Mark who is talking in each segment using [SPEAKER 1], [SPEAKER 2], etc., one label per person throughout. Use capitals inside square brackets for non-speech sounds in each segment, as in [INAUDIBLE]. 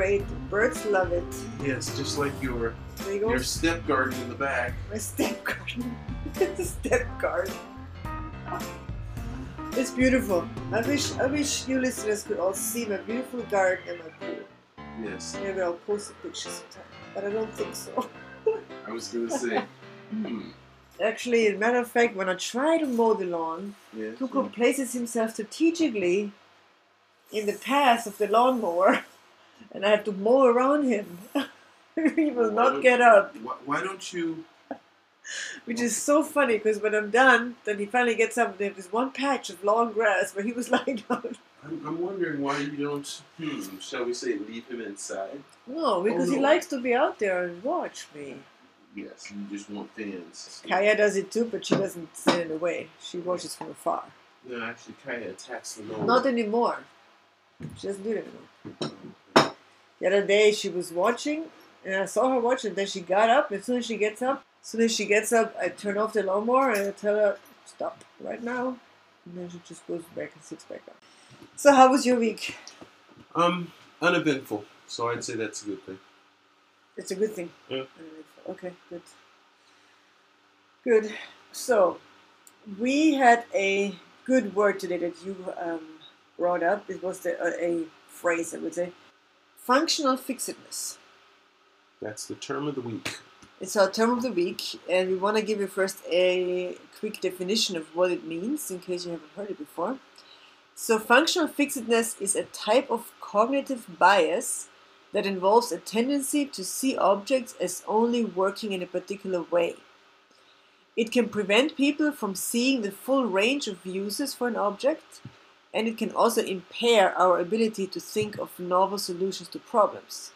[SPEAKER 1] great. The birds love it.
[SPEAKER 2] Yes, just like your your step garden in the back.
[SPEAKER 1] My step garden. it's [LAUGHS] a step garden. It's beautiful. I wish I wish you listeners could all see my beautiful garden and my pool.
[SPEAKER 2] Yes,
[SPEAKER 1] Maybe I'll post a picture sometime. But I don't think so. [LAUGHS]
[SPEAKER 2] I was gonna say. hmm.
[SPEAKER 1] Actually, as a matter of fact, when I try to mow the lawn,
[SPEAKER 2] Yes.
[SPEAKER 1] Tuco places himself strategically in the path of the lawnmower, [LAUGHS] and I have to mow around him. [LAUGHS] he will not get up,
[SPEAKER 2] Why, why don't you? [LAUGHS]
[SPEAKER 1] which is so funny because when I'm done, then he finally gets up. and There's one patch of long grass where he was [LAUGHS] lying down.
[SPEAKER 2] I'm, I'm wondering why you don't. Hmm. Shall we say leave him inside?
[SPEAKER 1] No, because he
[SPEAKER 2] no.
[SPEAKER 1] likes to be out there and watch me.
[SPEAKER 2] Yes, you just want fans.
[SPEAKER 1] Kaya does it too, but she doesn't stand in the way. She watches from afar.
[SPEAKER 2] No, actually, Kaya attacks the.
[SPEAKER 1] Not anymore. She doesn't do it anymore. The other day she was watching, and I saw her watching. Then she got up. As soon as she gets up, as soon as she gets up, I turn off the lawnmower and I tell her stop right now. And then she just goes back and sits back up. So how was your week?
[SPEAKER 2] Um, uneventful. So I'd say that's a good thing.
[SPEAKER 1] It's a good thing.
[SPEAKER 2] Yeah.
[SPEAKER 1] Okay, good. Good. So we had a good word today that you um, brought up. It was the, uh, a phrase, I would say. Functional fixedness.
[SPEAKER 2] That's the term of the week.
[SPEAKER 1] It's our term of the week, and we want to give you first a quick definition of what it means in case you haven't heard it before. So, functional fixedness is a type of cognitive bias that involves a tendency to see objects as only working in a particular way. It can prevent people from seeing the full range of uses for an object, and it can also impair our ability to think of novel solutions to problems.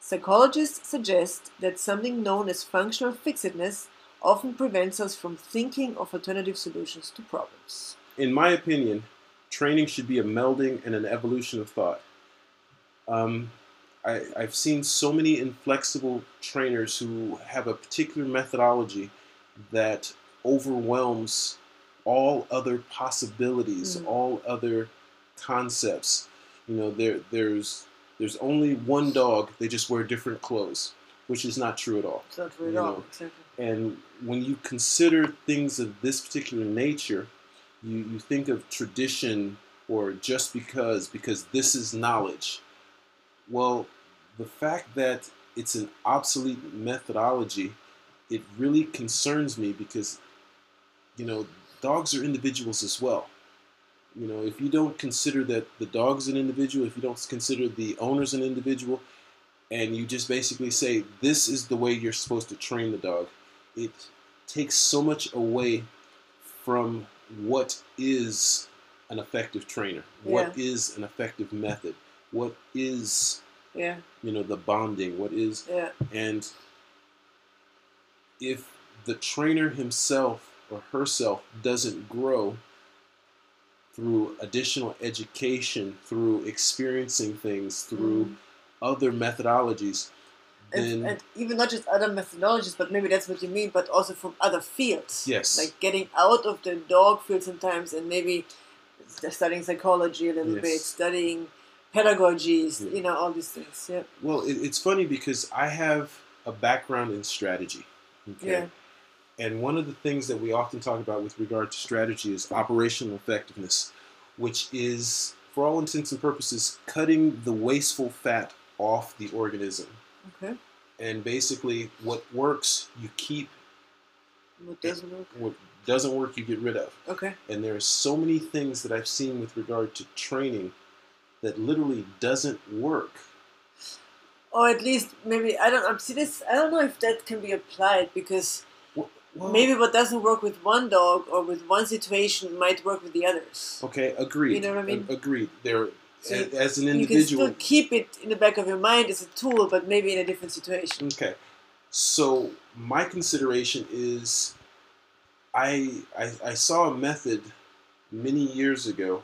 [SPEAKER 1] Psychologists suggest that something known as functional fixedness often prevents us from thinking of alternative solutions to problems.
[SPEAKER 2] In my opinion, training should be a melding and an evolution of thought. Um, I, I've seen so many inflexible trainers who have a particular methodology that overwhelms all other possibilities,
[SPEAKER 1] Mm.
[SPEAKER 2] all other concepts. You know, there there's there's only one dog. They just wear different clothes, which is not true at all.
[SPEAKER 1] It's not true at all. Exactly.
[SPEAKER 2] And when you consider things of this particular nature, you, you think of tradition or just because, because this is knowledge. Well, the fact that it's an obsolete methodology, it really concerns me because, you know, dogs are individuals as well. You know, if you don't consider that the dog's an individual, if you don't consider the owner's an individual, and you just basically say, this is the way you're supposed to train the dog, it takes so much away from what is an effective trainer, what is an effective method, what is
[SPEAKER 1] Yeah,
[SPEAKER 2] you know the bonding, what is
[SPEAKER 1] yeah,
[SPEAKER 2] and if the trainer himself or herself doesn't grow through additional education, through experiencing things, through
[SPEAKER 1] Mm.
[SPEAKER 2] other methodologies,
[SPEAKER 1] and, and even not just other methodologies, but maybe that's what you mean, but also from other fields.
[SPEAKER 2] Yes.
[SPEAKER 1] Like getting out of the dog field sometimes and maybe studying psychology a little
[SPEAKER 2] Yes.
[SPEAKER 1] bit, studying pedagogies,
[SPEAKER 2] Yeah.
[SPEAKER 1] you know, all these things. Yeah.
[SPEAKER 2] Well, it, it's funny because I have a background in strategy. Okay?
[SPEAKER 1] Yeah.
[SPEAKER 2] And one of the things that we often talk about with regard to strategy is operational effectiveness, which is, for all intents and purposes, cutting the wasteful fat off the organism.
[SPEAKER 1] Okay.
[SPEAKER 2] And basically, what works, you keep.
[SPEAKER 1] What doesn't work?
[SPEAKER 2] What doesn't work, you get rid of.
[SPEAKER 1] Okay.
[SPEAKER 2] And there are so many things that I've seen with regard to training that literally doesn't work.
[SPEAKER 1] Or at least maybe I don't. I see this. I don't know if that can be applied because
[SPEAKER 2] Well,
[SPEAKER 1] maybe what doesn't work with one dog or with one situation might work with the others.
[SPEAKER 2] Okay, agreed.
[SPEAKER 1] You know what I mean?
[SPEAKER 2] Agreed. There,
[SPEAKER 1] So
[SPEAKER 2] a- as an individual,
[SPEAKER 1] You can still keep it in the back of your mind as a tool, but maybe in a different situation.
[SPEAKER 2] Okay, so my consideration is, I, I I saw a method many years ago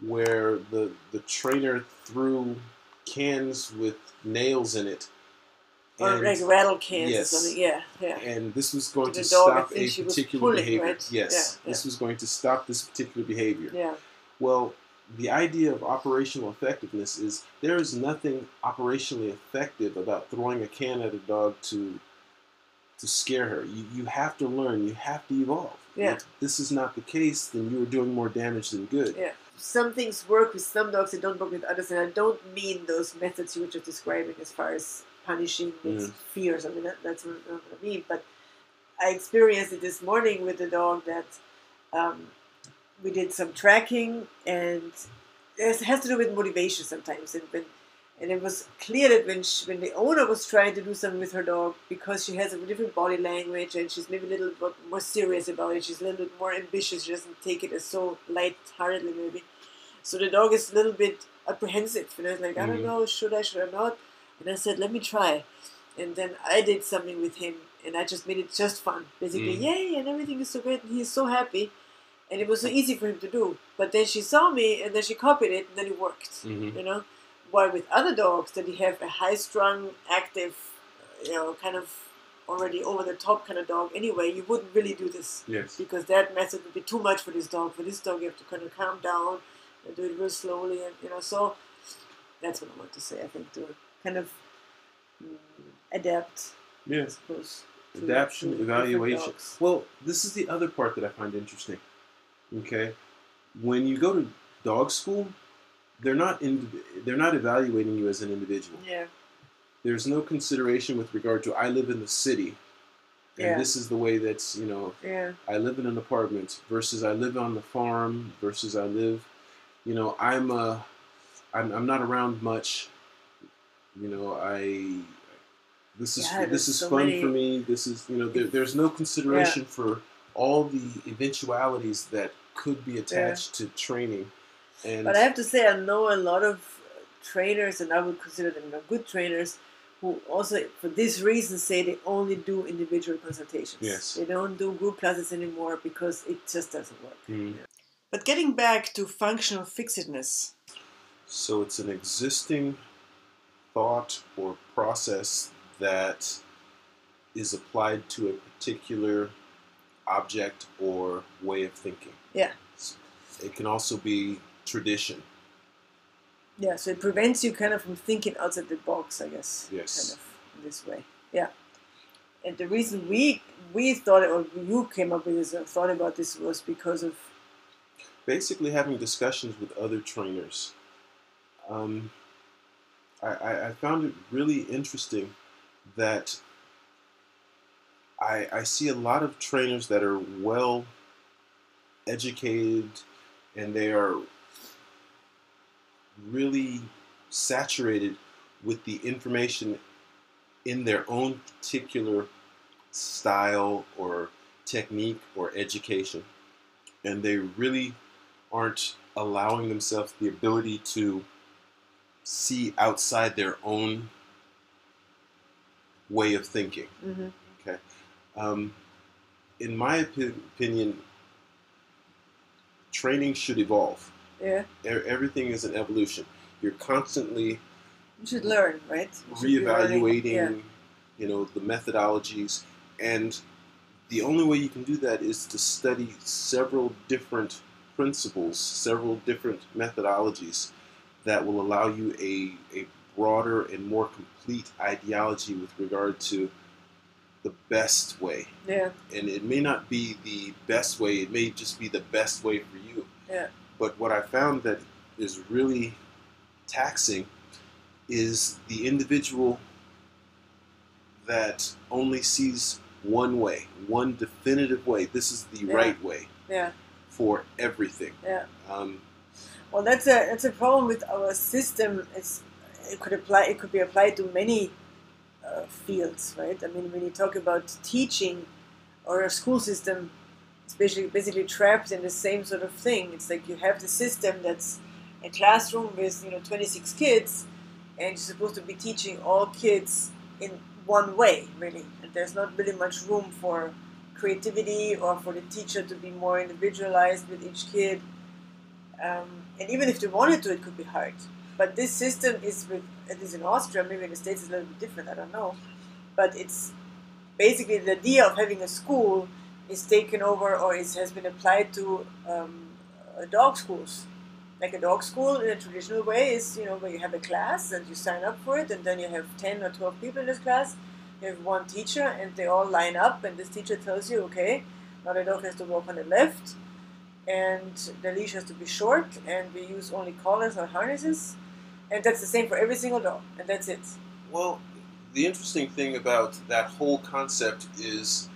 [SPEAKER 2] where the the trainer threw cans with nails in it,
[SPEAKER 1] Or like rattle cans
[SPEAKER 2] yes.
[SPEAKER 1] or something. Yeah, yeah.
[SPEAKER 2] and this was going
[SPEAKER 1] The
[SPEAKER 2] to stop
[SPEAKER 1] think
[SPEAKER 2] a particular
[SPEAKER 1] pulling,
[SPEAKER 2] behavior.
[SPEAKER 1] right?
[SPEAKER 2] Yes,
[SPEAKER 1] Yeah,
[SPEAKER 2] this was going to stop this particular behavior.
[SPEAKER 1] Yeah.
[SPEAKER 2] Well, the idea of operational effectiveness is there is nothing operationally effective about throwing a can at a dog to to scare her. You, you have to learn. You have to evolve.
[SPEAKER 1] Yeah.
[SPEAKER 2] If this is not the case, then you are doing more damage than good.
[SPEAKER 1] Yeah. Some things work with some dogs and don't work with others, and I don't mean those methods you were just describing as far as punishing
[SPEAKER 2] Mm.
[SPEAKER 1] fears. I mean, that, that's not what I mean. But I experienced it this morning with a dog that um, we did some tracking, and it has to do with motivation sometimes. And when and it was clear that when she, when the owner was trying to do something with her dog, because she has a different body language and she's maybe a little bit more serious about it, she's a little bit more ambitious. She doesn't take it as so light-heartedly, maybe. So the dog is a little bit apprehensive, and I was like, I don't
[SPEAKER 2] Mhm.
[SPEAKER 1] know, should I, should I not? And I said, let me try. And then I did something with him, and I just made it just fun. Basically,
[SPEAKER 2] Mhm.
[SPEAKER 1] yay, and everything is so great, and he's so happy. And it was so easy for him to do. But then she saw me, and then she copied it, and then it worked
[SPEAKER 2] hmm
[SPEAKER 1] you know. While with other dogs that you have a high-strung, active, you know, kind of already over-the-top kind of dog, anyway, you wouldn't really do this
[SPEAKER 2] Yes.
[SPEAKER 1] because that method would be too much for this dog. For this dog, you have to kind of calm down and do it real slowly, and you know. So that's what I want to say. I think to kind of mm, adapt, I
[SPEAKER 2] Yes.
[SPEAKER 1] suppose. to-
[SPEAKER 2] Adaption,
[SPEAKER 1] to different
[SPEAKER 2] evaluation. Well, this is the other part that I find interesting. Okay, when you go to dog school, they're not in, they're not evaluating you as an individual.
[SPEAKER 1] Yeah,
[SPEAKER 2] There's no consideration with regard to I live in the city, and
[SPEAKER 1] Yeah.
[SPEAKER 2] this is the way that's you know
[SPEAKER 1] yeah,
[SPEAKER 2] I live in an apartment versus I live on the farm versus I live, you know, I'm uh, I'm, I'm not around much. You know, I this is
[SPEAKER 1] Yeah,
[SPEAKER 2] this is
[SPEAKER 1] so
[SPEAKER 2] fun
[SPEAKER 1] many-
[SPEAKER 2] for me. This is you know there, there's no consideration for all the eventualities that could be attached to training. And
[SPEAKER 1] But I have to say, I know a lot of trainers, and I would consider them good trainers, who also, for this reason, say they only do individual consultations.
[SPEAKER 2] Yes.
[SPEAKER 1] They don't do group classes anymore because it just doesn't work.
[SPEAKER 2] Mm.
[SPEAKER 1] But getting back to functional fixedness.
[SPEAKER 2] So it's an existing thought or process that is applied to a particular object or way of thinking.
[SPEAKER 1] Yeah.
[SPEAKER 2] It can also be tradition.
[SPEAKER 1] Yeah, so it prevents you kind of from thinking outside the box, I guess.
[SPEAKER 2] Yes.
[SPEAKER 1] Kind of in this way. Yeah. And the reason we we thought, it, or you came up with this, or thought about this, was because of
[SPEAKER 2] Basically, having discussions with other trainers. Um, I, I, found it really interesting that I, I see a lot of trainers that are well educated and they are really saturated with the information in their own particular style or technique or education. And they really aren't allowing themselves the ability to see outside their own way of thinking.
[SPEAKER 1] Mhm.
[SPEAKER 2] Okay. Um, in my opi- opinion, training should evolve.
[SPEAKER 1] yeah,
[SPEAKER 2] E- Everything is an evolution. You're constantly
[SPEAKER 1] you should learn, right? You
[SPEAKER 2] reevaluating,
[SPEAKER 1] Yeah.
[SPEAKER 2] you know, the methodologies, and the only way you can do that is to study several different principles, several different methodologies that will allow you a, a broader and more complete ideology with regard to the best way.
[SPEAKER 1] Yeah,
[SPEAKER 2] And it may not be the best way, it may just be the best way for you.
[SPEAKER 1] Yeah.
[SPEAKER 2] But what I found that is really taxing is the individual that only sees one way, one definitive way. This is the
[SPEAKER 1] Yeah.
[SPEAKER 2] right way
[SPEAKER 1] yeah,
[SPEAKER 2] for everything.
[SPEAKER 1] yeah.
[SPEAKER 2] Um,
[SPEAKER 1] Well, that's a that's a problem with our system. It's it could apply. It could be applied to many uh, fields, right? I mean, when you talk about teaching or a school system, it's basically basically trapped in the same sort of thing. It's like you have the system that's a classroom with you know 26 kids, and you're supposed to be teaching all kids in one way, really. And there's not really much room for creativity or for the teacher to be more individualized with each kid. Um, and even if they wanted to, it could be hard. But this system is with, at least in Austria, maybe in the States it's a little bit different, I don't know. But it's basically the idea of having a school is taken over or is, has been applied to um, dog schools. like a dog school in a traditional way is, you know, where you have a class and you sign up for it, and then you have 10 or 12 people in this class. You have one teacher, and they all line up, and this teacher tells you, okay, now the dog has to walk on the left, and the leash has to be short, and we use only collars or harnesses, and that's the same for every single dog, and that's it.
[SPEAKER 2] Well, the interesting thing about that whole concept is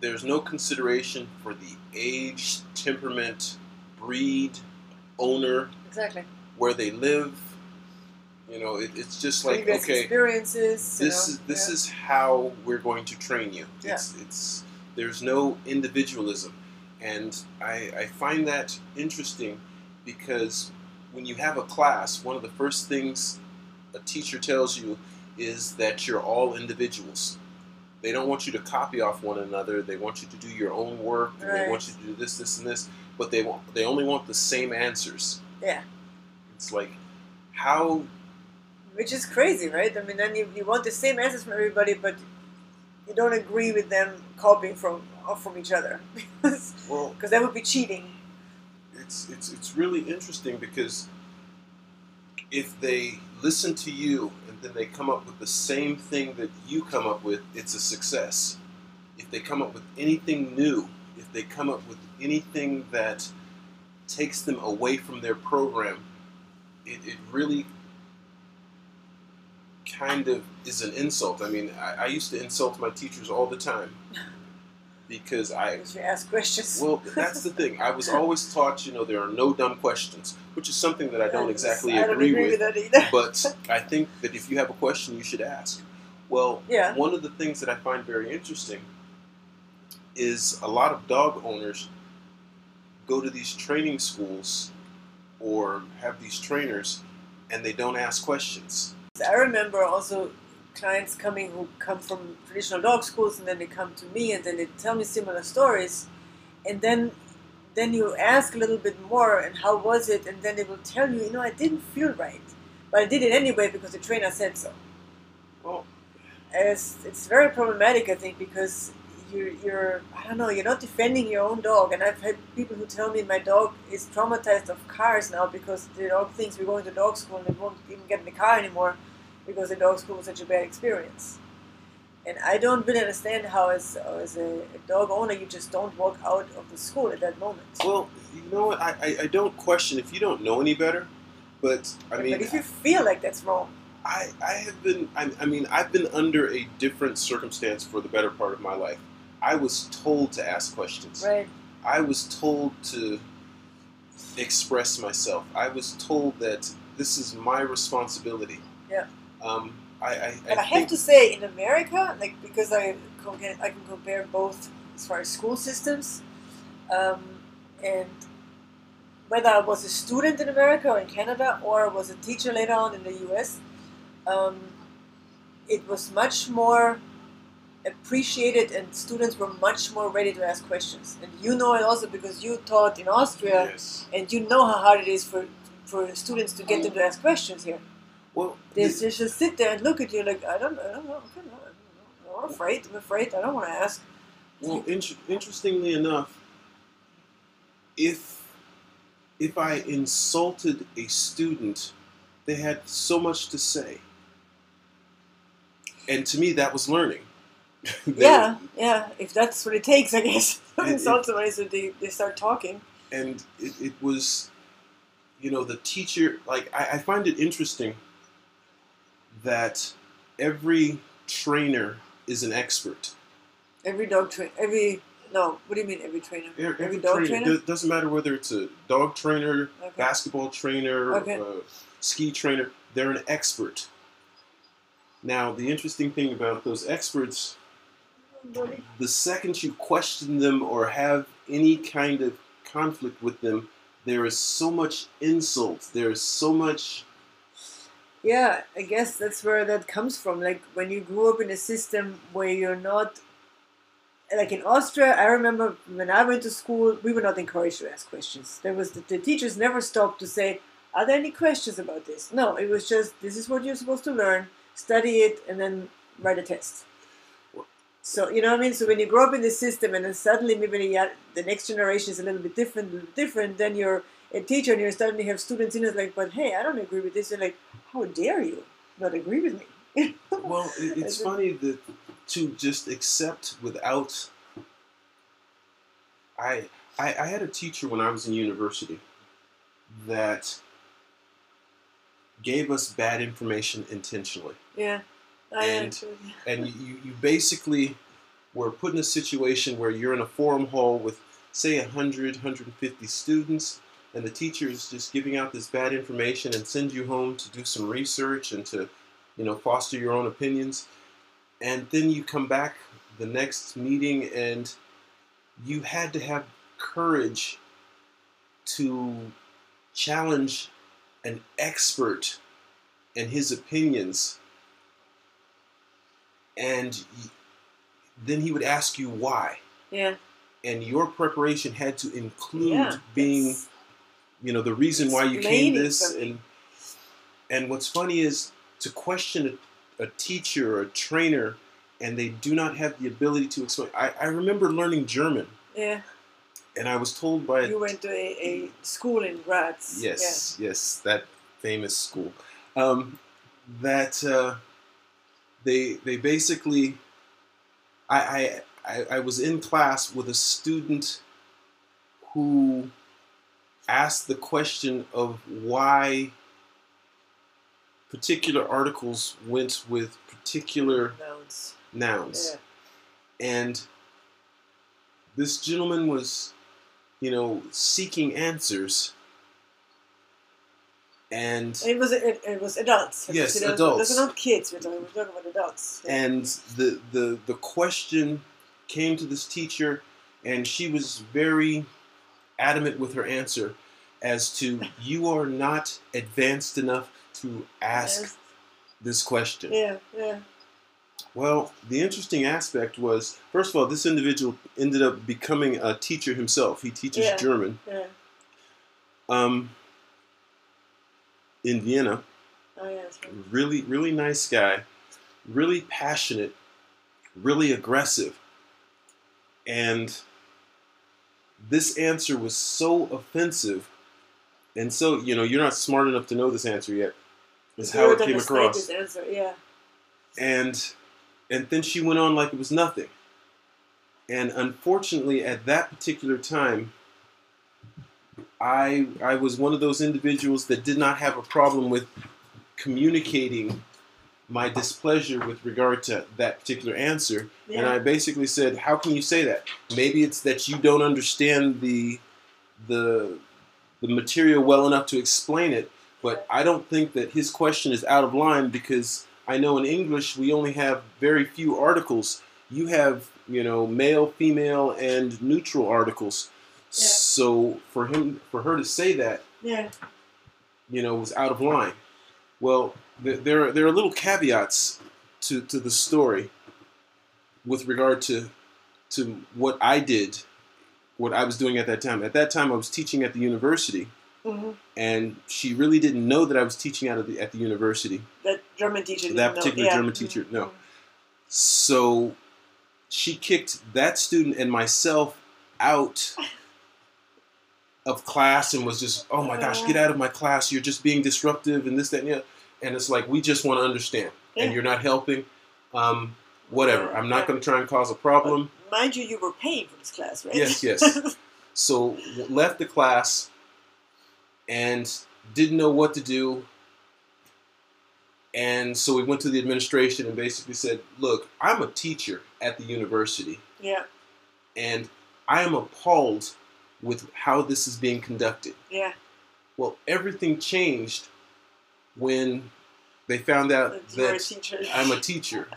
[SPEAKER 2] there's no consideration for the age, temperament, breed, owner,
[SPEAKER 1] Exactly.
[SPEAKER 2] where they live. You know, it, it's just like
[SPEAKER 1] Previous
[SPEAKER 2] okay,
[SPEAKER 1] experiences. you
[SPEAKER 2] this
[SPEAKER 1] know,
[SPEAKER 2] is this
[SPEAKER 1] yeah.
[SPEAKER 2] is how we're going to train you.
[SPEAKER 1] Yeah.
[SPEAKER 2] It's it's there's no individualism, and I I find that interesting because when you have a class, one of the first things a teacher tells you is that you're all individuals. They don't want you to copy off one another. They want you to do your own work. And They want you to do this, this, and this. But they want they only want the same answers.
[SPEAKER 1] Yeah.
[SPEAKER 2] It's like how
[SPEAKER 1] Which is crazy, right? I mean, then you, you want the same answers from everybody, but you don't agree with them copying from from each other because [LAUGHS]
[SPEAKER 2] well
[SPEAKER 1] that would be cheating.
[SPEAKER 2] it's it's it's really interesting because if they listen to you and then they come up with the same thing that you come up with, it's a success. If they come up with anything new, if they come up with anything that takes them away from their program, it, it really kind of is an insult. I mean, I, I used to insult my teachers all the time [LAUGHS] because I
[SPEAKER 1] ask questions.
[SPEAKER 2] well, that's the thing. I was [LAUGHS] always taught, you know, there are no dumb questions, which is something that I don't exactly
[SPEAKER 1] I don't
[SPEAKER 2] agree,
[SPEAKER 1] agree
[SPEAKER 2] with.
[SPEAKER 1] with that either.
[SPEAKER 2] But [LAUGHS] I think that if you have a question, you should ask. Well,
[SPEAKER 1] Yeah.
[SPEAKER 2] one of the things that I find very interesting is a lot of dog owners go to these training schools or have these trainers and they don't ask questions.
[SPEAKER 1] I remember also clients coming who come from traditional dog schools and then they come to me and then they tell me similar stories. And then then you ask a little bit more and how was it? And then they will tell you you know I didn't feel right but I did it anyway because the trainer said so.
[SPEAKER 2] Well,
[SPEAKER 1] it's, it's very problematic I think because you're, you're I don't know you're not defending your own dog. And I've had people who tell me my dog is traumatized of cars now because the dog thinks we're going to dog school and they won't even get in the car anymore because the dog school was such a bad experience. And I don't really understand how, as, as a, a dog owner, you just don't walk out of the school at that moment.
[SPEAKER 2] well, you know what? I, I, I don't question if you don't know any better, but I mean,
[SPEAKER 1] but if you feel like that's wrong,
[SPEAKER 2] I, I have been I, I mean I've been under a different circumstance for the better part of my life. I was told to ask questions.
[SPEAKER 1] right?
[SPEAKER 2] I was told to express myself. I was told that this is my responsibility.
[SPEAKER 1] Yeah.
[SPEAKER 2] Um, I, I,
[SPEAKER 1] I,
[SPEAKER 2] I
[SPEAKER 1] have to say, in America, like because I can, I can compare both as far as school systems, um, and whether I was a student in America or in Canada, or I was a teacher later on in the U.S., um, it was much more appreciated, and students were much more ready to ask questions. And you know it also because you taught in Austria,
[SPEAKER 2] yes.
[SPEAKER 1] and you know how hard it is for for students to get them to ask questions here.
[SPEAKER 2] Well,
[SPEAKER 1] They
[SPEAKER 2] the-
[SPEAKER 1] just just sit there and look at you like I don't, I don't know, I don't know, I don't know. I'm afraid. I'm afraid. I don't want to ask.
[SPEAKER 2] Well, inter- interestingly enough, if if I insulted a student, they had so much to say, and to me that was learning. [LAUGHS]
[SPEAKER 1] Yeah, yeah. If that's what it takes, I guess. [LAUGHS] Insult somebody so they, they start talking.
[SPEAKER 2] and it, it was, you know, the teacher. Like I, I find it interesting that every trainer is an expert.
[SPEAKER 1] Every dog trainer, Every no. What do you mean? Every trainer.
[SPEAKER 2] Every,
[SPEAKER 1] Every
[SPEAKER 2] every
[SPEAKER 1] dog
[SPEAKER 2] trainer,
[SPEAKER 1] trainer?
[SPEAKER 2] do- doesn't matter whether it's a dog trainer,
[SPEAKER 1] Okay.
[SPEAKER 2] basketball trainer,
[SPEAKER 1] Okay.
[SPEAKER 2] uh, ski trainer, they're an expert. Now, the interesting thing about those experts, the second you question them or have any kind of conflict with them, there is so much insult. There is so much.
[SPEAKER 1] Yeah, I guess that's where that comes from. Like when you grew up in a system where you're not, like in Austria, I remember when I went to school, we were not encouraged to ask questions. There was the, the teachers never stopped to say, "Are there any questions about this?" No, it was just, "This is what you're supposed to learn. Study it, and then write a test." So you know what I mean. So when you grow up in this system, and then suddenly maybe the, the next generation is a little bit different, different, then you're a teacher and you suddenly have students in it like, but hey, I don't agree with this. They're like, how dare you not agree with me? [LAUGHS]
[SPEAKER 2] well, it, it's funny that to just accept without. I, I I had a teacher when I was in university that gave us bad information intentionally.
[SPEAKER 1] Yeah. I
[SPEAKER 2] And- [LAUGHS] and you, you basically were put in a situation where you're in a forum hall with say 100 150 students and the teacher is just giving out this bad information and sends you home to do some research and to you know foster your own opinions and then you come back the next meeting and you had to have courage to challenge an expert and his opinions and then he would ask you why
[SPEAKER 1] yeah.
[SPEAKER 2] and your preparation had to include
[SPEAKER 1] yeah.
[SPEAKER 2] being
[SPEAKER 1] it's-
[SPEAKER 2] you know the reason why you came this and and what's funny is to question a, a teacher or a trainer and they do not have the ability to explain I, I remember learning german
[SPEAKER 1] Yeah.
[SPEAKER 2] and i was told by a
[SPEAKER 1] You went to a, a school in Graz.
[SPEAKER 2] Yes, yes, that famous school. Um, that uh, they they basically, I, I I I was in class with a student who asked the question of why particular articles went with particular
[SPEAKER 1] Nouns.
[SPEAKER 2] nouns
[SPEAKER 1] Yeah.
[SPEAKER 2] and this gentleman was you know seeking answers and
[SPEAKER 1] It was it, it was adults.
[SPEAKER 2] Yes,
[SPEAKER 1] It was-
[SPEAKER 2] adults.
[SPEAKER 1] Those are not kids. We're talking, we're talking about adults. Yeah.
[SPEAKER 2] and the the the question came to this teacher and she was very adamant with her answer as to you are not advanced enough to ask
[SPEAKER 1] Yes.
[SPEAKER 2] this question
[SPEAKER 1] Yeah. Yeah.
[SPEAKER 2] well the interesting aspect was first of all this individual ended up becoming a teacher himself he teaches
[SPEAKER 1] Yeah.
[SPEAKER 2] german
[SPEAKER 1] Yeah.
[SPEAKER 2] um, in vienna
[SPEAKER 1] Oh yeah. Right.
[SPEAKER 2] really really nice guy really passionate really aggressive and this answer was so offensive and so you know you're not smart enough to know this answer yet is how it came across
[SPEAKER 1] answer. Yeah.
[SPEAKER 2] and and then she went on like it was nothing and unfortunately at that particular time i i was one of those individuals that did not have a problem with communicating my uh-huh. displeasure with regard to that particular answer
[SPEAKER 1] Yeah.
[SPEAKER 2] and i basically said how can you say that maybe it's that you don't understand the the the material well enough to explain it but i don't think that his question is out of line because I know in English we only have very few articles. You have, you know, male, female, and neutral articles.
[SPEAKER 1] Yeah.
[SPEAKER 2] So for him, for her to say that,
[SPEAKER 1] yeah.
[SPEAKER 2] you know, was out of line. Well, there are, there are little caveats to, to the story with regard to to what I did, what I was doing at that time. At that time, I was teaching at the university,
[SPEAKER 1] hmm
[SPEAKER 2] and she really didn't know that I was teaching out of the, at the university.
[SPEAKER 1] That German teacher.
[SPEAKER 2] That particular
[SPEAKER 1] Yeah.
[SPEAKER 2] German teacher, no. So she kicked that student and myself out of class and was just, oh my gosh, get [LAUGHS] out of my class. You're just being disruptive and this, that, and the other. And it's like, we just want to understand.
[SPEAKER 1] Yeah.
[SPEAKER 2] And you're not helping. Um, whatever. I'm not going to try and cause a problem.
[SPEAKER 1] Mind you, you were paying for this class, right?
[SPEAKER 2] Yes, yes. [LAUGHS] So left the class and didn't know what to do. And so we went to the administration and basically said, look, I'm a teacher at the university
[SPEAKER 1] yeah.
[SPEAKER 2] and I am appalled with how this is being conducted.
[SPEAKER 1] Yeah.
[SPEAKER 2] Well, everything changed when they found out
[SPEAKER 1] That a.
[SPEAKER 2] I'm a teacher.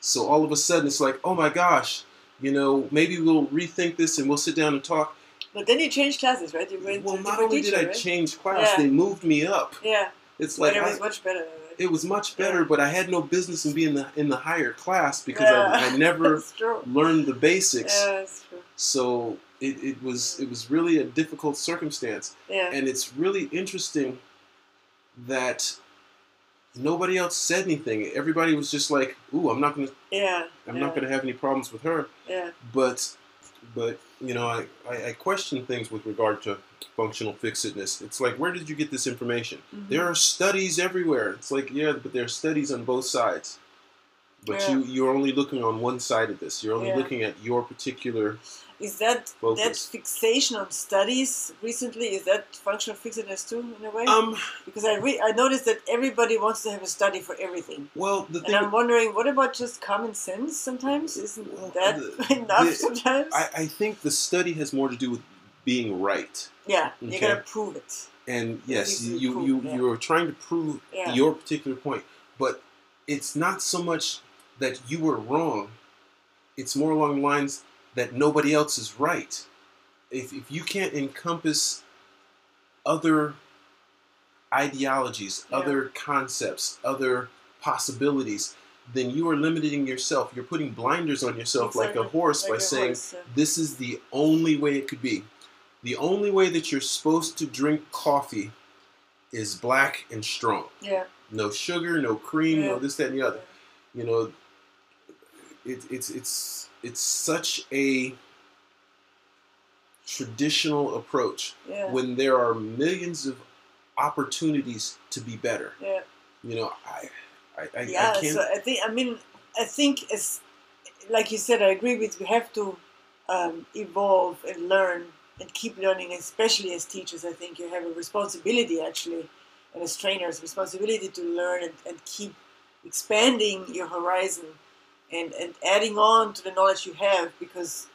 [SPEAKER 2] So all of a sudden it's like, oh my gosh, you know, maybe we'll rethink this and we'll sit down and talk.
[SPEAKER 1] But then you changed classes, right? You went
[SPEAKER 2] Well, not only
[SPEAKER 1] teacher,
[SPEAKER 2] did I
[SPEAKER 1] right?
[SPEAKER 2] change class,
[SPEAKER 1] Yeah.
[SPEAKER 2] they moved me up.
[SPEAKER 1] Yeah.
[SPEAKER 2] It's
[SPEAKER 1] But
[SPEAKER 2] like
[SPEAKER 1] it
[SPEAKER 2] I-
[SPEAKER 1] was much better. Right?
[SPEAKER 2] it was much better,
[SPEAKER 1] Yeah.
[SPEAKER 2] but I had no business in being the, in the higher class because
[SPEAKER 1] Yeah.
[SPEAKER 2] I, I never [LAUGHS] learned the basics.
[SPEAKER 1] Yeah, that's true.
[SPEAKER 2] So it, it was it was really a difficult circumstance,
[SPEAKER 1] Yeah.
[SPEAKER 2] and it's really interesting that nobody else said anything. Everybody was just like, "Ooh, I'm not gonna
[SPEAKER 1] yeah.
[SPEAKER 2] I'm
[SPEAKER 1] yeah.
[SPEAKER 2] not gonna have any problems with her."
[SPEAKER 1] Yeah.
[SPEAKER 2] But but you know, I, I, I question things with regard to functional fixedness. It's like, where did you get this information?
[SPEAKER 1] Mhm.
[SPEAKER 2] There are studies everywhere. It's like, yeah, but there are studies on both sides. But
[SPEAKER 1] Yeah.
[SPEAKER 2] you you're only looking on one side of this. You're only
[SPEAKER 1] Yeah.
[SPEAKER 2] looking at your particular.
[SPEAKER 1] Is that that fixation on studies recently? Is that functional fixedness too, in a way?
[SPEAKER 2] Um.
[SPEAKER 1] because I re- I noticed that everybody wants to have a study for everything,
[SPEAKER 2] Well, the
[SPEAKER 1] and. I'm wondering, what about just common sense? Sometimes isn't
[SPEAKER 2] Well,
[SPEAKER 1] that
[SPEAKER 2] the- [LAUGHS]
[SPEAKER 1] enough?
[SPEAKER 2] the-
[SPEAKER 1] sometimes,
[SPEAKER 2] I, I think the study has more to do with being right.
[SPEAKER 1] yeah, you
[SPEAKER 2] Okay.
[SPEAKER 1] gotta prove it.
[SPEAKER 2] And yes,
[SPEAKER 1] easily
[SPEAKER 2] you,
[SPEAKER 1] prove,
[SPEAKER 2] you,
[SPEAKER 1] yeah.
[SPEAKER 2] you're trying to prove
[SPEAKER 1] Yeah.
[SPEAKER 2] your particular point, but it's not so much that you were wrong. It's more along the lines that nobody else is right. If, if you can't encompass other ideologies,
[SPEAKER 1] Yeah.
[SPEAKER 2] other concepts, other possibilities, then you are limiting yourself. You're putting blinders on yourself like a horse
[SPEAKER 1] like
[SPEAKER 2] by
[SPEAKER 1] a
[SPEAKER 2] saying,
[SPEAKER 1] horse, yeah.
[SPEAKER 2] this is the only way it could be. The only way that you're supposed to drink coffee is black and strong.
[SPEAKER 1] yeah,
[SPEAKER 2] No sugar, no cream, no this, that, and the other. You know, it, it's it's it's such a traditional approach
[SPEAKER 1] yeah,
[SPEAKER 2] when there are millions of opportunities to be better.
[SPEAKER 1] yeah.
[SPEAKER 2] You know, I I, I,
[SPEAKER 1] yeah,
[SPEAKER 2] I can't.
[SPEAKER 1] so I think I mean I think as like you said, I agree with we have to um, evolve and learn and keep learning, especially as teachers. I think you have a responsibility actually, and as trainers, responsibility to learn and, and keep expanding your horizon and, and adding on to the knowledge you have because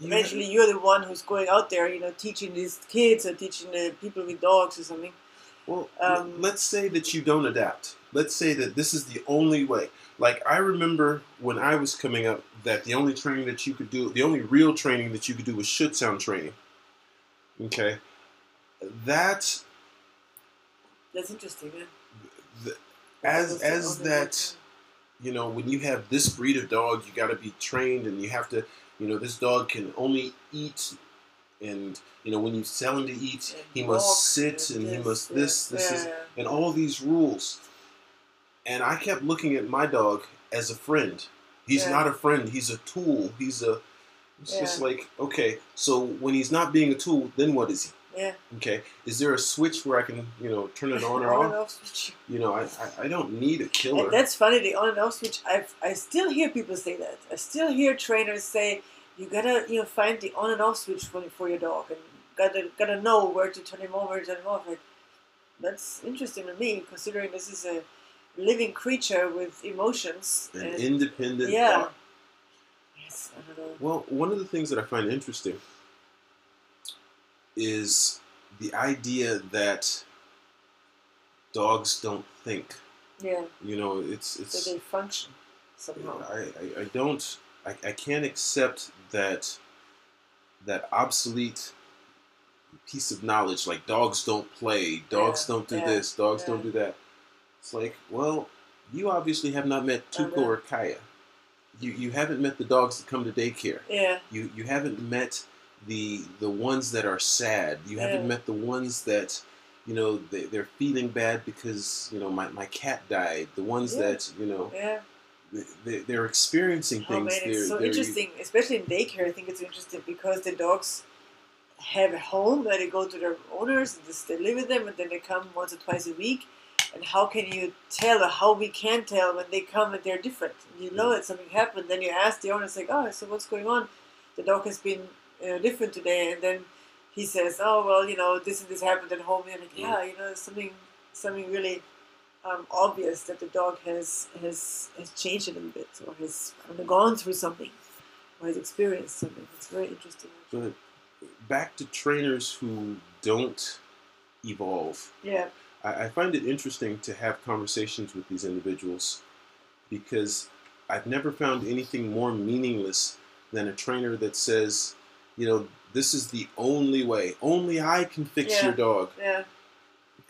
[SPEAKER 1] eventually you're the one who's going out there, you know, teaching these kids or teaching the people with dogs or something.
[SPEAKER 2] Well,
[SPEAKER 1] Um,
[SPEAKER 2] let's say that you don't adapt. Let's say that this is the only way. Like I remember when I was coming up, that the only training that you could do, the only real training that you could do was Schutzhund training. Okay, that
[SPEAKER 1] That's interesting, man.
[SPEAKER 2] th- as as that. You know when you have this breed of dog, you got to be trained, and you have to, you know, this dog can only eat. And you know when you tell him to eat,
[SPEAKER 1] And
[SPEAKER 2] he must sit, and he must
[SPEAKER 1] yeah,
[SPEAKER 2] this, this is
[SPEAKER 1] yeah,
[SPEAKER 2] and all these rules. And I kept looking at my dog as a friend. He's
[SPEAKER 1] Yeah.
[SPEAKER 2] not a friend. He's a tool. He's a. It's just like okay. So when he's not being a tool, then what is he?
[SPEAKER 1] Yeah.
[SPEAKER 2] Okay. Is there a switch where I can you know turn it on or [LAUGHS]
[SPEAKER 1] On and
[SPEAKER 2] off?
[SPEAKER 1] off switch.
[SPEAKER 2] You know, I I, I don't need a killer.
[SPEAKER 1] And that's funny, the on and off switch. I I still hear people say that. I still hear trainers say you gotta you know find the on and off switch for for your dog and gotta gotta know where to turn him over, turn him off. Like that's interesting to me, considering this is a living creature with emotions.
[SPEAKER 2] An
[SPEAKER 1] and-
[SPEAKER 2] independent
[SPEAKER 1] yeah.
[SPEAKER 2] thought.
[SPEAKER 1] Yes, I don't know.
[SPEAKER 2] Well, one of the things that I find interesting is the idea that dogs don't think.
[SPEAKER 1] Yeah,
[SPEAKER 2] You know, it's it's.
[SPEAKER 1] so they function somehow.
[SPEAKER 2] I, I, I don't I, I can't accept that that obsolete piece of knowledge like dogs don't play dogs
[SPEAKER 1] Yeah,
[SPEAKER 2] don't do
[SPEAKER 1] yeah,
[SPEAKER 2] this dogs
[SPEAKER 1] yeah.
[SPEAKER 2] don't do that it's like well you obviously have not met Tuco or Kaya you you haven't met the dogs that come to daycare
[SPEAKER 1] Yeah,
[SPEAKER 2] you you haven't met the the ones that are sad you haven't met the ones that you know they, they're feeling bad because you know my, my cat died the ones
[SPEAKER 1] Yeah.
[SPEAKER 2] that you know
[SPEAKER 1] yeah.
[SPEAKER 2] they, they're experiencing
[SPEAKER 1] Oh
[SPEAKER 2] things.
[SPEAKER 1] man,
[SPEAKER 2] they're,
[SPEAKER 1] it's so
[SPEAKER 2] they're-
[SPEAKER 1] interesting, especially in daycare. I think it's interesting because the dogs have a home where they go to their owners and just they live with them, and then they come once or twice a week. And how can you tell, or how we can tell when they come and they're different? You know that something happened. Then you ask the owner, it's like, oh, so what's going on? The dog has been uh, different today, and then he says, oh well, you know, this and this happened at home. And like,
[SPEAKER 2] Mm.
[SPEAKER 1] yeah, you know, something, something really um, obvious that the dog has has has changed a little bit or has undergone through something or has experienced something. It's very interesting.
[SPEAKER 2] But back to trainers who don't evolve.
[SPEAKER 1] Yeah,
[SPEAKER 2] I, I find it interesting to have conversations with these individuals because I've never found anything more meaningless than a trainer that says, you know, this is the only way. Only I can fix
[SPEAKER 1] Yeah.
[SPEAKER 2] your dog.
[SPEAKER 1] yeah,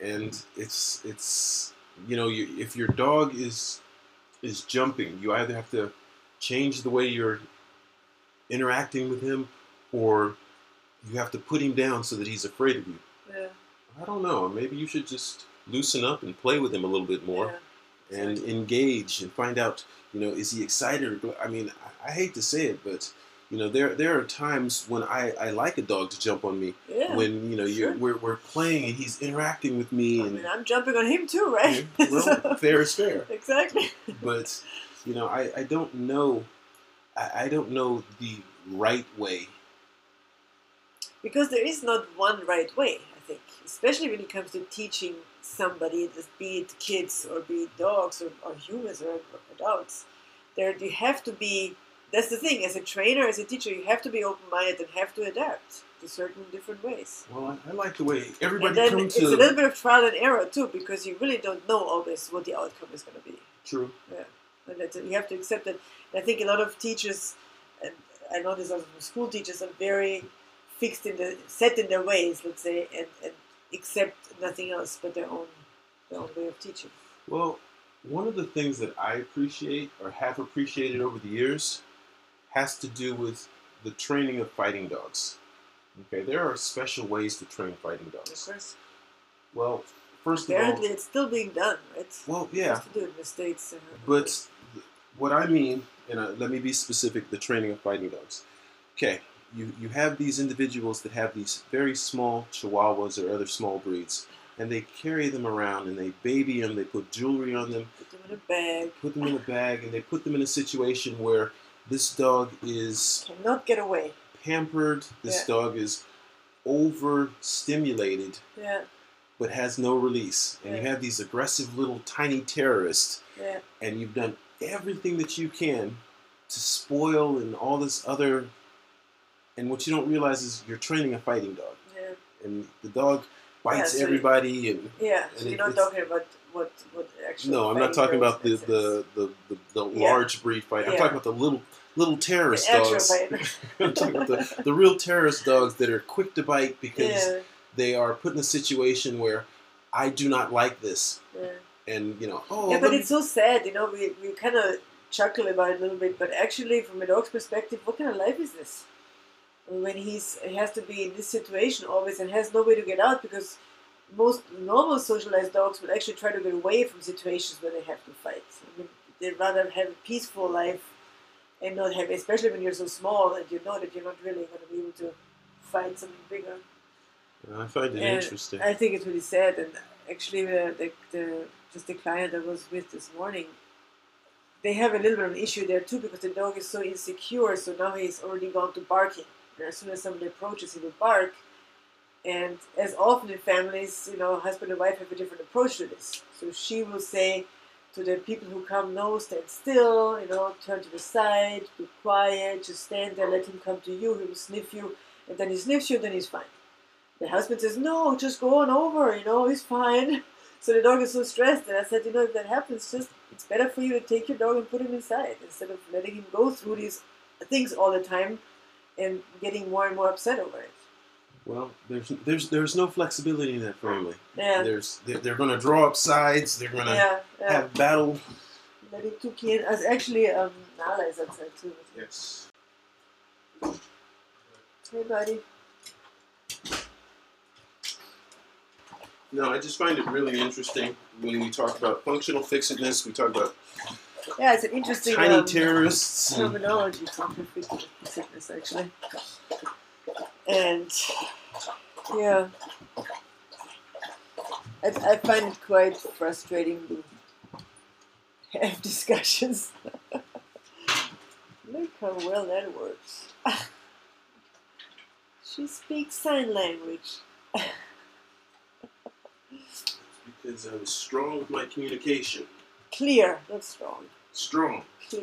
[SPEAKER 2] and it's it's you know you, if your dog is is jumping you either have to change the way you're interacting with him or you have to put him down so that he's afraid of you
[SPEAKER 1] yeah.
[SPEAKER 2] i don't know maybe you should just loosen up and play with him a little bit more
[SPEAKER 1] yeah.
[SPEAKER 2] and engage and find out you know is he excited i mean I, I hate to say it but You know, there there are times when I, I like a dog to jump on me.
[SPEAKER 1] Yeah.
[SPEAKER 2] When you know you're,
[SPEAKER 1] sure.
[SPEAKER 2] we're, we're playing and he's interacting with me,
[SPEAKER 1] I
[SPEAKER 2] and
[SPEAKER 1] mean, I'm jumping on him too, right?
[SPEAKER 2] well, [LAUGHS]
[SPEAKER 1] So-
[SPEAKER 2] fair is fair.
[SPEAKER 1] exactly.
[SPEAKER 2] But you know, I, I don't know, I, I don't know the right way.
[SPEAKER 1] Because there is not one right way, I think, especially when it comes to teaching somebody, be it kids or be it dogs or, or humans or adults. There, you have to be. That's the thing. As a trainer, as a teacher, you have to be open-minded and have to adapt to certain different ways.
[SPEAKER 2] Well, I, I like the way everybody And
[SPEAKER 1] then
[SPEAKER 2] comes
[SPEAKER 1] it's
[SPEAKER 2] to.
[SPEAKER 1] a little bit of trial and error too, because you really don't know always what the outcome is going to be.
[SPEAKER 2] True.
[SPEAKER 1] Yeah, and that's, you have to accept that. And I think a lot of teachers, and I know this also from school teachers, are very fixed in the set in their ways, let's say, and, and accept nothing else but their own their own way of teaching.
[SPEAKER 2] Well, one of the things that I appreciate or have appreciated over the years has to do with the training of fighting dogs. Okay, there are special ways to train fighting
[SPEAKER 1] Of
[SPEAKER 2] dogs.
[SPEAKER 1] course,
[SPEAKER 2] Well, first
[SPEAKER 1] apparently
[SPEAKER 2] of
[SPEAKER 1] it's still being done, right?
[SPEAKER 2] well, yeah,
[SPEAKER 1] to do it in the states.
[SPEAKER 2] but what I mean, and uh, let me be specific: the training of fighting dogs. Okay, you you have these individuals that have these very small Chihuahuas or other small breeds, and they carry them around and they baby them. They put jewelry on them.
[SPEAKER 1] put them in a bag,
[SPEAKER 2] put them in a bag and they put them in a situation where this dog is
[SPEAKER 1] cannot get away.
[SPEAKER 2] pampered, this
[SPEAKER 1] Yeah.
[SPEAKER 2] dog is overstimulated
[SPEAKER 1] Yeah,
[SPEAKER 2] but has no release. And you have these aggressive little tiny terrorists
[SPEAKER 1] yeah,
[SPEAKER 2] and you've done everything that you can to spoil and all this other and what you don't realize is you're training a fighting dog.
[SPEAKER 1] yeah,
[SPEAKER 2] And the dog bites
[SPEAKER 1] so you-
[SPEAKER 2] everybody and
[SPEAKER 1] yeah. So
[SPEAKER 2] And
[SPEAKER 1] you're
[SPEAKER 2] it-
[SPEAKER 1] not talking about what what actually.
[SPEAKER 2] no, I'm not talking about the the, the, the, the
[SPEAKER 1] Yeah.
[SPEAKER 2] large breed fight. I'm
[SPEAKER 1] Yeah.
[SPEAKER 2] talking about the little little terrorist
[SPEAKER 1] the
[SPEAKER 2] dogs. [LAUGHS] I'm talking about the, the real terrorist dogs that are quick to bite because
[SPEAKER 1] yeah,
[SPEAKER 2] they are put in a situation where I do not like this. And, you know, oh,
[SPEAKER 1] yeah, but it's so sad, you know. We, we kind of chuckle about it a little bit, but actually, from a dog's perspective, what kind of life is this? When he's he has to be in this situation always and has no way to get out because most normal socialized dogs will actually try to get away from situations where they have to fight. I mean, they'd rather have a peaceful life and not have, especially when you're so small and you know that you're not really going to be able to fight something bigger.
[SPEAKER 2] I find it
[SPEAKER 1] And
[SPEAKER 2] interesting.
[SPEAKER 1] I think it's really sad. And actually, the, the, the just the client I was with this morning, they have a little bit of an issue there too because the dog is so insecure. So now he's already gone to barking. And as soon as somebody approaches, he will bark. And as often in families, you know, husband and wife have a different approach to this. So she will say to the people who come, no, stand still, you know, turn to the side, be quiet, just stand there, let him come to you, he will sniff you, and then he sniffs you, then he's fine. The husband says, no, just go on over, you know, he's fine. [LAUGHS] So the dog is so stressed, and I said, you know, if that happens, just it's better for you to take your dog and put him inside instead of letting him go through these things all the time and getting more and more upset over it.
[SPEAKER 2] Well, there's there's there's no flexibility in that family.
[SPEAKER 1] Yeah,
[SPEAKER 2] There's they're, they're going to draw up sides. They're going to
[SPEAKER 1] yeah, yeah.
[SPEAKER 2] have battle.
[SPEAKER 1] It took in. As actually, um, Nala is outside too.
[SPEAKER 2] Yes.
[SPEAKER 1] Hey, buddy.
[SPEAKER 2] No, I just find it really interesting when we talk about functional fixedness. We talk about
[SPEAKER 1] Yeah, it's an interesting
[SPEAKER 2] tiny
[SPEAKER 1] um,
[SPEAKER 2] terrorists.
[SPEAKER 1] terminology for sickness, actually. And yeah, I, I find it quite frustrating to have [LAUGHS] discussions. [LAUGHS] Look how well that works. [LAUGHS] she speaks sign language.
[SPEAKER 2] because I was strong with my communication.
[SPEAKER 1] Clear, not strong.
[SPEAKER 2] Strong.
[SPEAKER 1] Clear.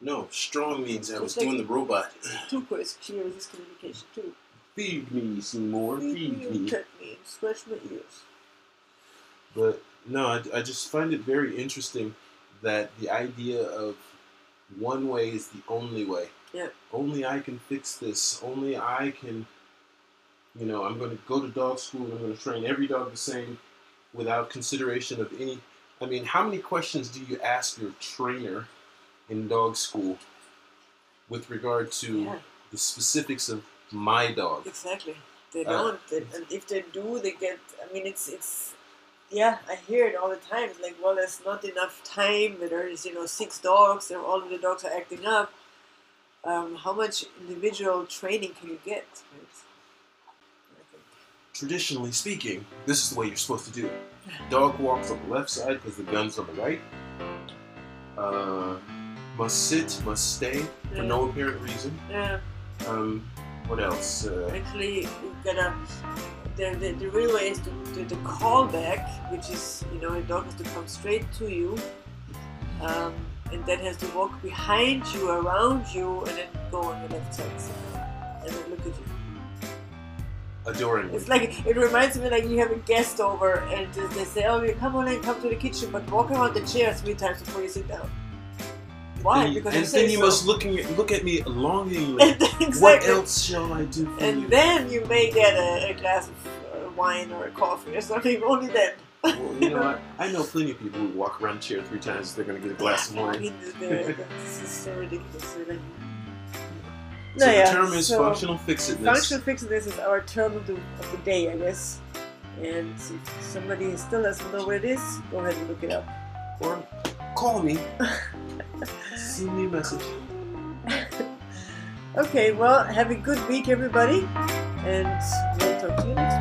[SPEAKER 2] No, strong means I was
[SPEAKER 1] like-
[SPEAKER 2] doing the robot.
[SPEAKER 1] Tuco is clear with his communication too.
[SPEAKER 2] Feed me some more.
[SPEAKER 1] Feed
[SPEAKER 2] Feed
[SPEAKER 1] me
[SPEAKER 2] me.
[SPEAKER 1] pet me scratch my ears.
[SPEAKER 2] But no, I, I just find it very interesting that the idea of one way is the only way.
[SPEAKER 1] Yeah.
[SPEAKER 2] Only I can fix this. Only I can, you know, I'm going to go to dog school and I'm going to train every dog the same without consideration of any. I mean, how many questions do you ask your trainer in dog school with regard to
[SPEAKER 1] Yeah.
[SPEAKER 2] the specifics of my dog?
[SPEAKER 1] Exactly. They
[SPEAKER 2] Uh,
[SPEAKER 1] don't, they, and if they do, they get. I mean, it's it's. Yeah, I hear it all the time. It's like, well, there's not enough time. There's you know six dogs, and all of the dogs are acting up. um, how much individual training can you get? Right? I think.
[SPEAKER 2] Traditionally speaking, this is the way you're supposed to do it. Dog walks on the left side because the gun's on the right. Uh, must sit, must stay for
[SPEAKER 1] Yeah.
[SPEAKER 2] no apparent reason.
[SPEAKER 1] Yeah.
[SPEAKER 2] Um, what else? Uh,
[SPEAKER 1] Actually, you gotta. The, the, the real way is to, to the callback, which is you know the dog has to come straight to you, um, and then has to walk behind you, around you, and then go on the left side, and then look at you.
[SPEAKER 2] adoring.
[SPEAKER 1] It's like it reminds me like you have a guest over, and they say, "Oh, you come on and come to the kitchen, but walk around the chair three times before you sit down." Why?
[SPEAKER 2] And,
[SPEAKER 1] Because
[SPEAKER 2] and then you
[SPEAKER 1] so.
[SPEAKER 2] must at, look at me longingly. [LAUGHS]
[SPEAKER 1] Exactly.
[SPEAKER 2] What else shall I do for
[SPEAKER 1] And
[SPEAKER 2] you?
[SPEAKER 1] then you may get a, a glass of uh, wine or a coffee or something. [LAUGHS] Only then.
[SPEAKER 2] well, you know, I, [LAUGHS] I know plenty of people who walk around chair three times. They're going to get a glass of wine.
[SPEAKER 1] this is so ridiculous. Really.
[SPEAKER 2] So
[SPEAKER 1] No, yeah,
[SPEAKER 2] the term is
[SPEAKER 1] so
[SPEAKER 2] functional fixedness.
[SPEAKER 1] Functional fixedness is our term of the, of the day, I guess. And if somebody still doesn't know what it is, go ahead and look it up.
[SPEAKER 2] Or call me. Send me message. [LAUGHS]
[SPEAKER 1] Okay, well, have a good week, everybody, and we'll talk to you next.